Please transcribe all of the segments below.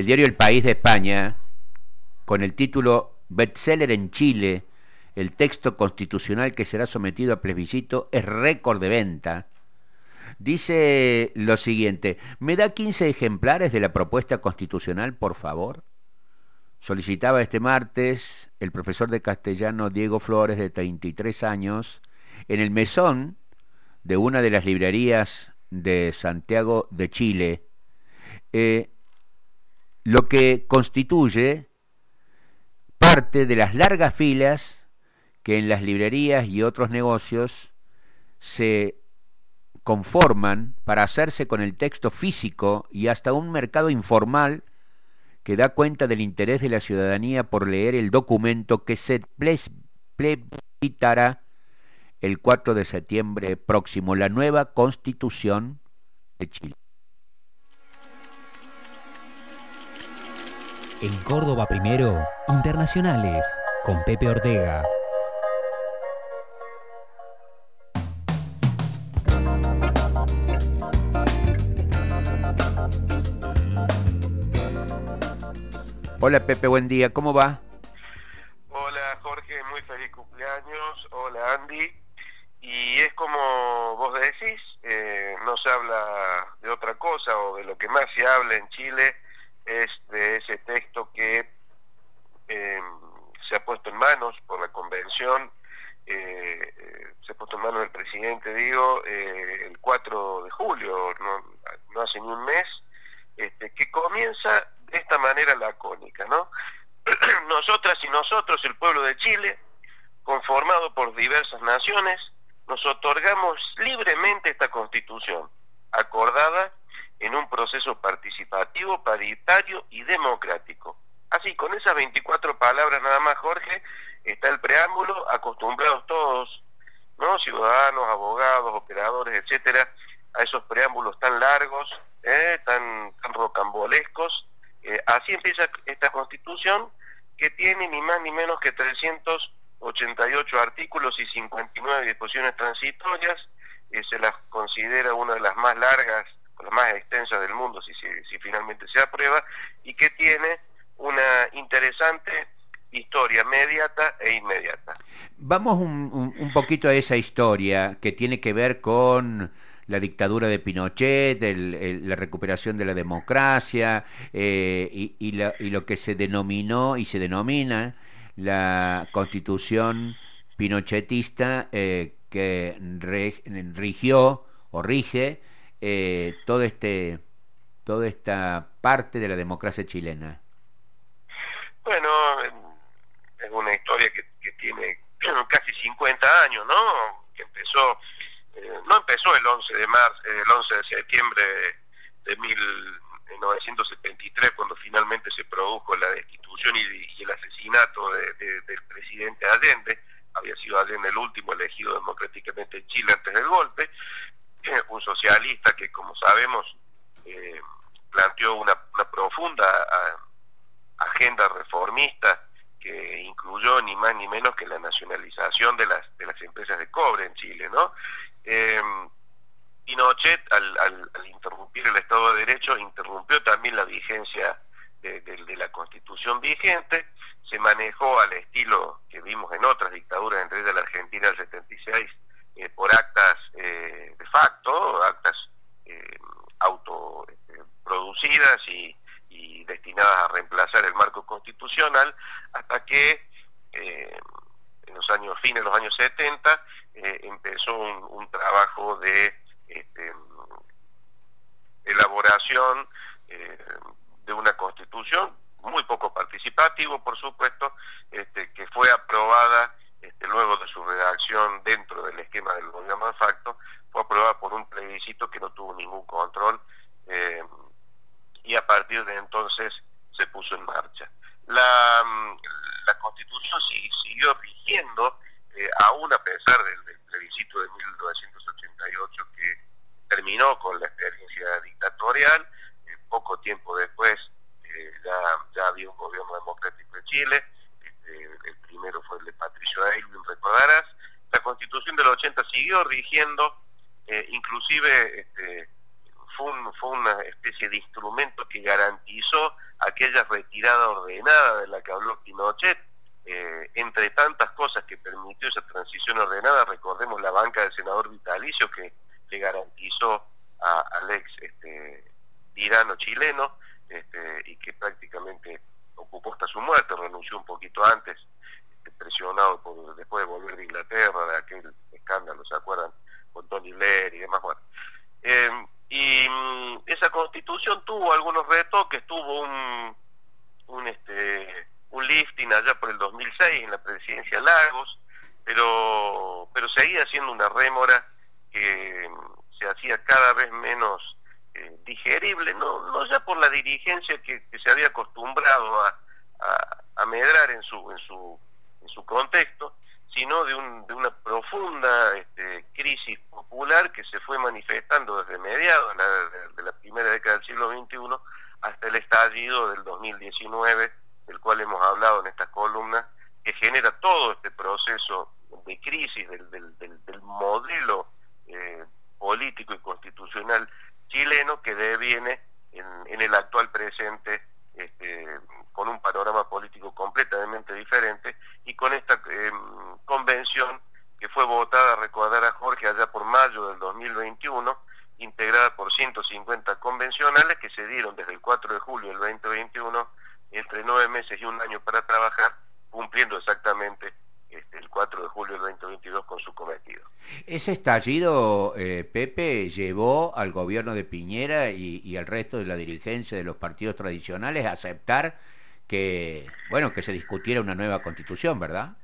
el diario El País de España, con el título Bestseller en Chile, el texto constitucional que será sometido a plebiscito es récord de venta. Dice lo siguiente, ¿me da 15 ejemplares de la propuesta constitucional, por favor? Solicitaba este martes el profesor de castellano Diego Flores, de 33 años, en el mesón de una de las librerías de Santiago de Chile, eh, lo que constituye parte de las largas filas que en las librerías y otros negocios se conforman para hacerse con el texto físico y hasta un mercado informal que da cuenta del interés de la ciudadanía por leer el documento que se plebiscitará el 4 de septiembre próximo, la nueva Constitución de Chile. En Córdoba primero, internacionales, con Pepe Ortega. Hola Pepe, buen día, ¿cómo va? Hola Jorge, muy feliz cumpleaños. Hola Andy. Y es como vos decís, eh, no se habla de otra cosa o de lo que más se habla en Chile es de ese texto que em, se ha puesto en manos por la convención, eh, eh, se ha puesto en manos del digo, el 4 de julio, no, hace ni un mes, este, que comienza de esta manera lacónica, ¿no? Nosotras y nosotros, el pueblo de Chile, conformado por diversas naciones, nos otorgamos libremente esta constitución, acordada en un proceso participativo, paritario y democrático. Así, con esas 24 palabras nada más, Jorge, está el preámbulo, acostumbrados todos, ¿no? Ciudadanos, abogados, operadores, etcétera, a esos preámbulos tan largos, ¿eh? tan, tan rocambolescos, eh, así empieza esta constitución que tiene ni más ni menos que 388 artículos y 59 disposiciones transitorias, eh, se las considera una de las más largas, las más extensas del mundo si, si finalmente se aprueba, y que tiene una interesante historia mediata e inmediata. Vamos un, un poquito a esa historia que tiene que ver con la dictadura de Pinochet, la recuperación de la democracia eh, y, lo que se denominó y se denomina la constitución pinochetista eh, que rigió o rige eh, todo este, toda esta parte de la democracia chilena. Bueno, es una historia que, que tiene casi 50 años, ¿no? Que empezó eh, no empezó el 11 de marzo, el 11 de septiembre de 1973 cuando finalmente se produjo la destitución y, el asesinato del presidente Allende, había sido Allende el último elegido democráticamente en Chile antes del golpe, un socialista que como sabemos eh, planteó una, profunda agenda reformista que incluyó ni más ni menos que la nacionalización de las de las empresas de cobre en Chile, ¿no? Eh, Pinochet, al, interrumpir el Estado de Derecho, interrumpió también la vigencia de, la Constitución vigente, se manejó al estilo que vimos en otras dictaduras, entre ellas la Argentina del 76, eh, por actas eh, de facto, actas eh, autoproducidas y, y, destinadas a reemplazar el marco constitucional, hasta que en los años fines de los años 70 eh, empezó un, trabajo de este, elaboración eh, de una constitución muy poco participativo, por supuesto, este, que fue aprobada este, luego de su redacción dentro del esquema del gobierno de facto, fue aprobada por un plebiscito que no tuvo ningún control eh, y a partir de entonces se puso en marcha. La, la constitución siguió rigiendo eh, aún a pesar del, plebiscito de 1988 que terminó con la experiencia dictatorial, eh, poco tiempo después eh, ya, había un gobierno democrático en Chile, este, el primero fue el de Patricio Aylwin, recordarás, la constitución del 80 siguió rigiendo, inclusive este, fue, fue una especie de instrumento que garantizó a aquella retirada ordenada de la que habló Pinochet, eh, entre tantas cosas que permitió esa transición ordenada, recordemos la banca del senador vitalicio que le garantizó al ex este, tirano chileno este, y que prácticamente ocupó hasta su muerte, renunció un poquito antes, este, presionado por, después de volver de Inglaterra, de aquel escándalo, ¿se acuerdan? Con Tony Blair y demás. Bueno. Em, y mm, esa constitución tuvo algunos retoques, tuvo un, un, este, un lifting allá por el 2006 en la presidencia Lagos, pero, pero seguía siendo una rémora que mm, se hacía cada vez menos eh, digerible, no, no ya por la dirigencia que, se había acostumbrado a, a, medrar en su, en, su, en su contexto, sino de, un, de una profunda este, crisis popular que se fue manifestando desde mediados de la, primera década del siglo XXI hasta el estallido del 2019, del cual hemos hablado en estas columnas, que genera todo este proceso de crisis del, del, modelo eh, político y constitucional chileno que deviene en, el actual presente este, con un panorama político completamente diferente y con esta em, que fue votada, recordar a Jorge, allá por mayo del 2021, integrada por 150 convencionales que se dieron desde el 4 de julio del 2021 entre nueve meses y un año para trabajar, cumpliendo exactamente este, el 4 de julio del 2022 con su cometido. Ese estallido, eh, Pepe, llevó al gobierno de Piñera y, al resto de la dirigencia de los partidos tradicionales a aceptar que, bueno, que se discutiera una nueva constitución, ¿verdad?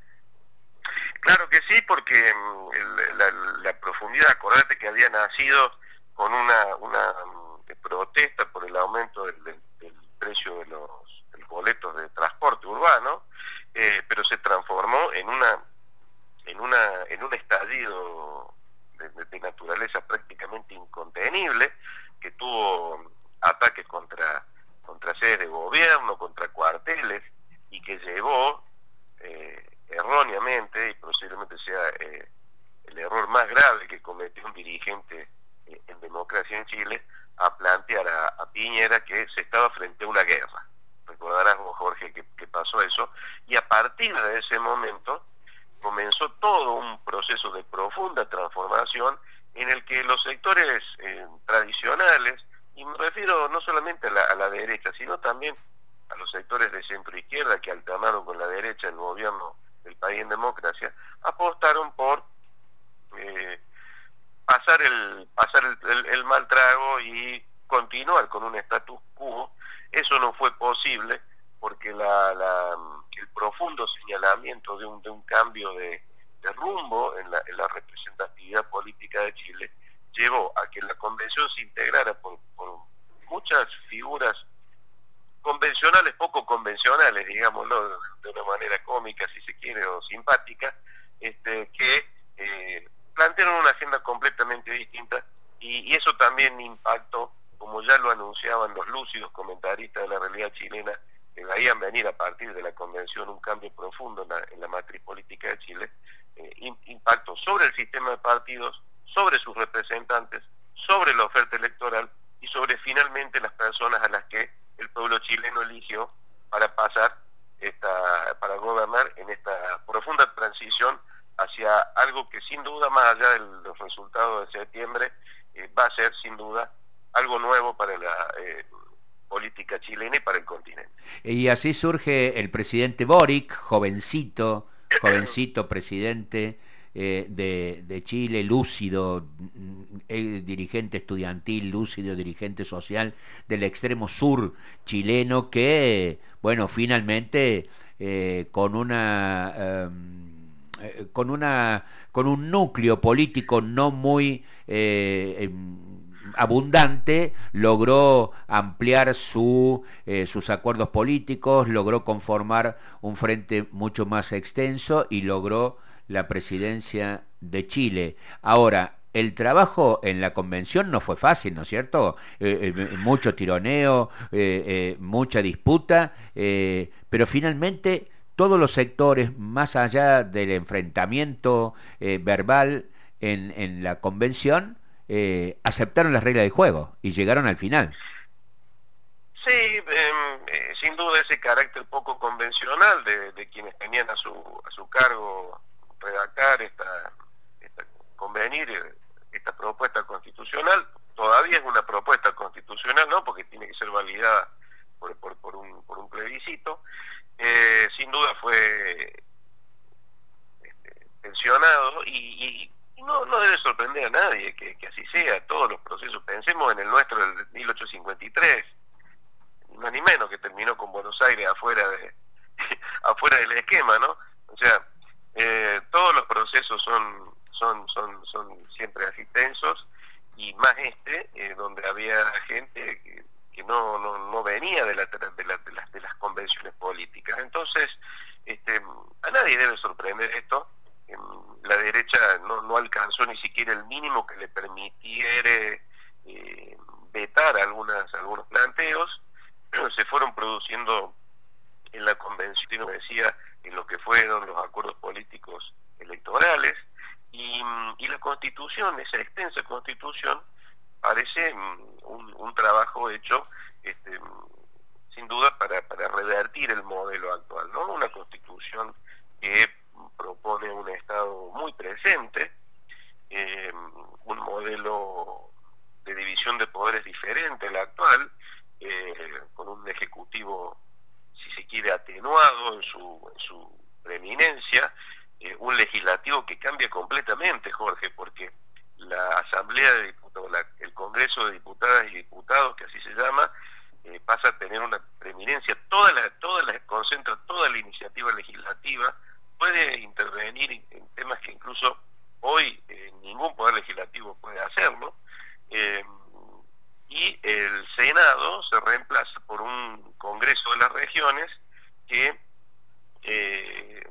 Que sí, porque mm, la, profundidad, acordate que había nacido con una, una mm, protesta por el aumento del, precio de los, boletos de transporte urbano, eh, pero se transformó en una en una en un estallido de, naturaleza prácticamente incontenible que tuvo ataques contra contra sedes de gobierno, contra cuarteles y que llevó erróneamente y posiblemente sea eh, el error más grave que cometió un dirigente en democracia en Chile a plantear a Piñera que se estaba frente a una guerra. Recordarás vos Jorge que, pasó eso, y a partir de ese momento comenzó todo un proceso de profunda transformación en el que los sectores eh, tradicionales, y me refiero no solamente a la, derecha, sino también a los sectores de centro izquierda que alternaron con la derecha el gobierno del país en democracia, apostaron por eh, pasar el pasar el mal trago y continuar con un status quo. Eso no fue posible porque el profundo señalamiento de un, de un cambio de, rumbo en la, representatividad política de Chile llevó a que la convención se integrara por, muchas figuras convencionales, poco convencionales, digámoslo de una manera cómica, si se quiere, o simpática, este, que eh, plantearon una agenda completamente distinta y, eso también impactó como ya lo anunciaban los lúcidos comentaristas de la realidad chilena, que veían venir a partir de la convención un cambio profundo en la, matriz política de Chile, eh, impacto sobre el sistema de partidos, sobre sus representantes, sobre la oferta electoral y sobre finalmente las personas a las que el pueblo chileno eligió para pasar esta, para gobernar en esta profunda transición hacia algo que sin duda, más allá de los resultados de septiembre, eh, va a ser sin duda algo nuevo para la eh, política chilena y para el continente. Y así surge el presidente Boric, jovencito, jovencito presidente eh, de, Chile, lúcido, mm, dirigente estudiantil, lúcido, dirigente social del extremo sur chileno que, bueno, finalmente eh, con una... Em, con una con un núcleo político no muy em, abundante, logró ampliar su, eh, sus acuerdos políticos, logró conformar un frente mucho más extenso y logró la presidencia de Chile. Ahora, el trabajo en la convención no fue fácil, ¿no es cierto? Eh, eh, mucho tironeo, mucha disputa, pero finalmente todos los sectores, más allá del enfrentamiento verbal en, en la convención, eh, aceptaron las reglas de juego y llegaron al final. Sí, em, eh, sin carácter poco convencional de, quienes tenían a su, a su cargo redactar esta, esta convenir esta propuesta constitucional, todavía es una propuesta constitucional, ¿no? Porque tiene que ser validada por, por, un, por un plebiscito. Eh, sin duda fue este, pensionado y, no, no debe sorprender a nadie que, así sea, todos los procesos. Pensemos en el nuestro del 1853, ni más ni menos que terminó con Buenos Aires afuera de afuera del esquema, ¿no? O sea, eh, todos los procesos son son son son siempre así tensos y más este eh, donde había gente que, no, no, venía de, la, de, la, de, las, de las convenciones políticas. Entonces, este, a nadie debe sorprender esto la derecha no, no alcanzó ni siquiera el permitiera eh, vetar algunas, algunos planteos, se fueron produciendo en la convención, como decía, en lo que fueron los acuerdos políticos electorales, y, la constitución, esa extensa constitución, parece mm, un, trabajo hecho este, sin duda para, para revertir el modelo actual, ¿no? Una constitución que propone un Estado muy presente, eh, un modelo de división de diferente al actual, eh, con un ejecutivo, si se quiere, atenuado en su, su preeminencia, eh, un legislativo que cambia completamente, Jorge, porque la Asamblea de Diputados, el Congreso de Diputadas y Diputados, que así se llama, pasa a tener una preeminencia, toda la, la, concentra toda la iniciativa legislativa, puede intervenir en temas que incluso hoy eh, ningún poder legislativo puede hacerlo, eh, y el Senado se reemplaza por un Congreso de las Regiones que eh,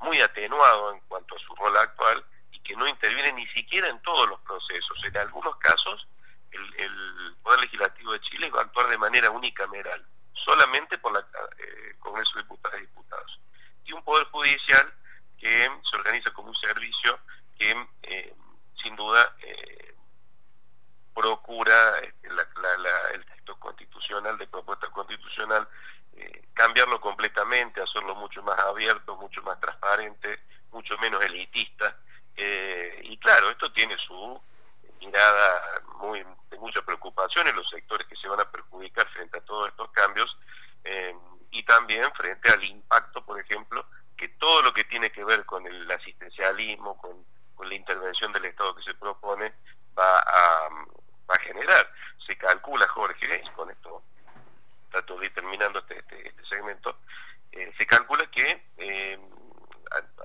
muy atenuado en cuanto a su rol actual y que no interviene ni siquiera en todos los procesos. En algunos casos, el, Poder Legislativo de Chile va a actuar de manera unicameral, solamente por el Congreso de Diputados y Diputados y un poder judicial que se organiza como un servicio que eh, sin duda eh, procura este, el texto constitucional de propuesta constitucional eh, cambiarlo completamente, hacerlo mucho más abierto, mucho más transparente, mucho menos elitista. y claro, esto tiene su mirada muy de mucha preocupación en los sectores que se van a perjudicar frente a todos estos cambios y frente al impacto, por ejemplo, que todo lo que tiene que ver con el asistencialismo, con, la intervención del Estado que se propone, va a, va a generar. Se calcula, Jorge, y con esto trato de ir terminando este, este, este segmento, eh, se calcula que eh,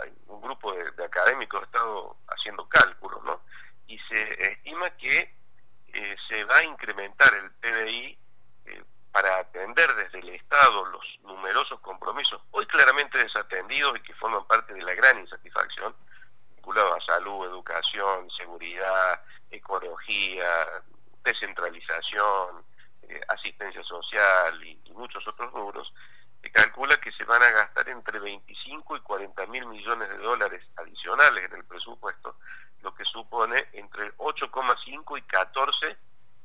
hay un grupo de, académicos ha estado haciendo cálculos, ¿no? Y se estima que eh, se va a incrementar el PBI para atender desde el Estado los numerosos compromisos, hoy claramente desatendidos y que forman parte de la gran insatisfacción, vinculados a salud, educación, seguridad, ecología, descentralización, eh, asistencia social y, muchos otros rubros, se calcula que se van a gastar entre 25 y 40 mil millones de dólares adicionales en el presupuesto, lo que entre 8,5 y 14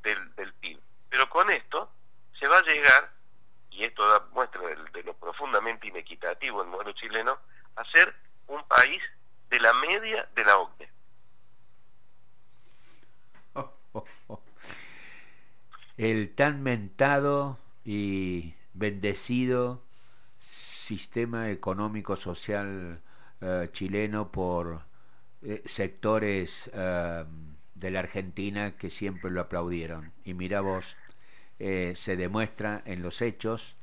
del, del PIB. Pero con esto se va a llegar, y esto da muestra de, lo profundamente inequitativo el modelo chileno, a ser un país de la media de la OCDE. El tan mentado y bendecido sistema económico social eh, chileno por eh, sectores eh, de la Argentina que siempre lo aplaudieron. Y mira vos, eh, se demuestra en los hechos,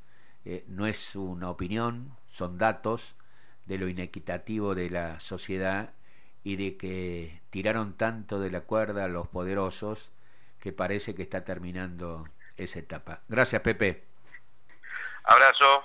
no es una opinión, son datos de lo inequitativo de la sociedad y de que tiraron tanto de la cuerda a los poderosos que parece que está terminando esa etapa. Gracias, Pepe. Abrazo.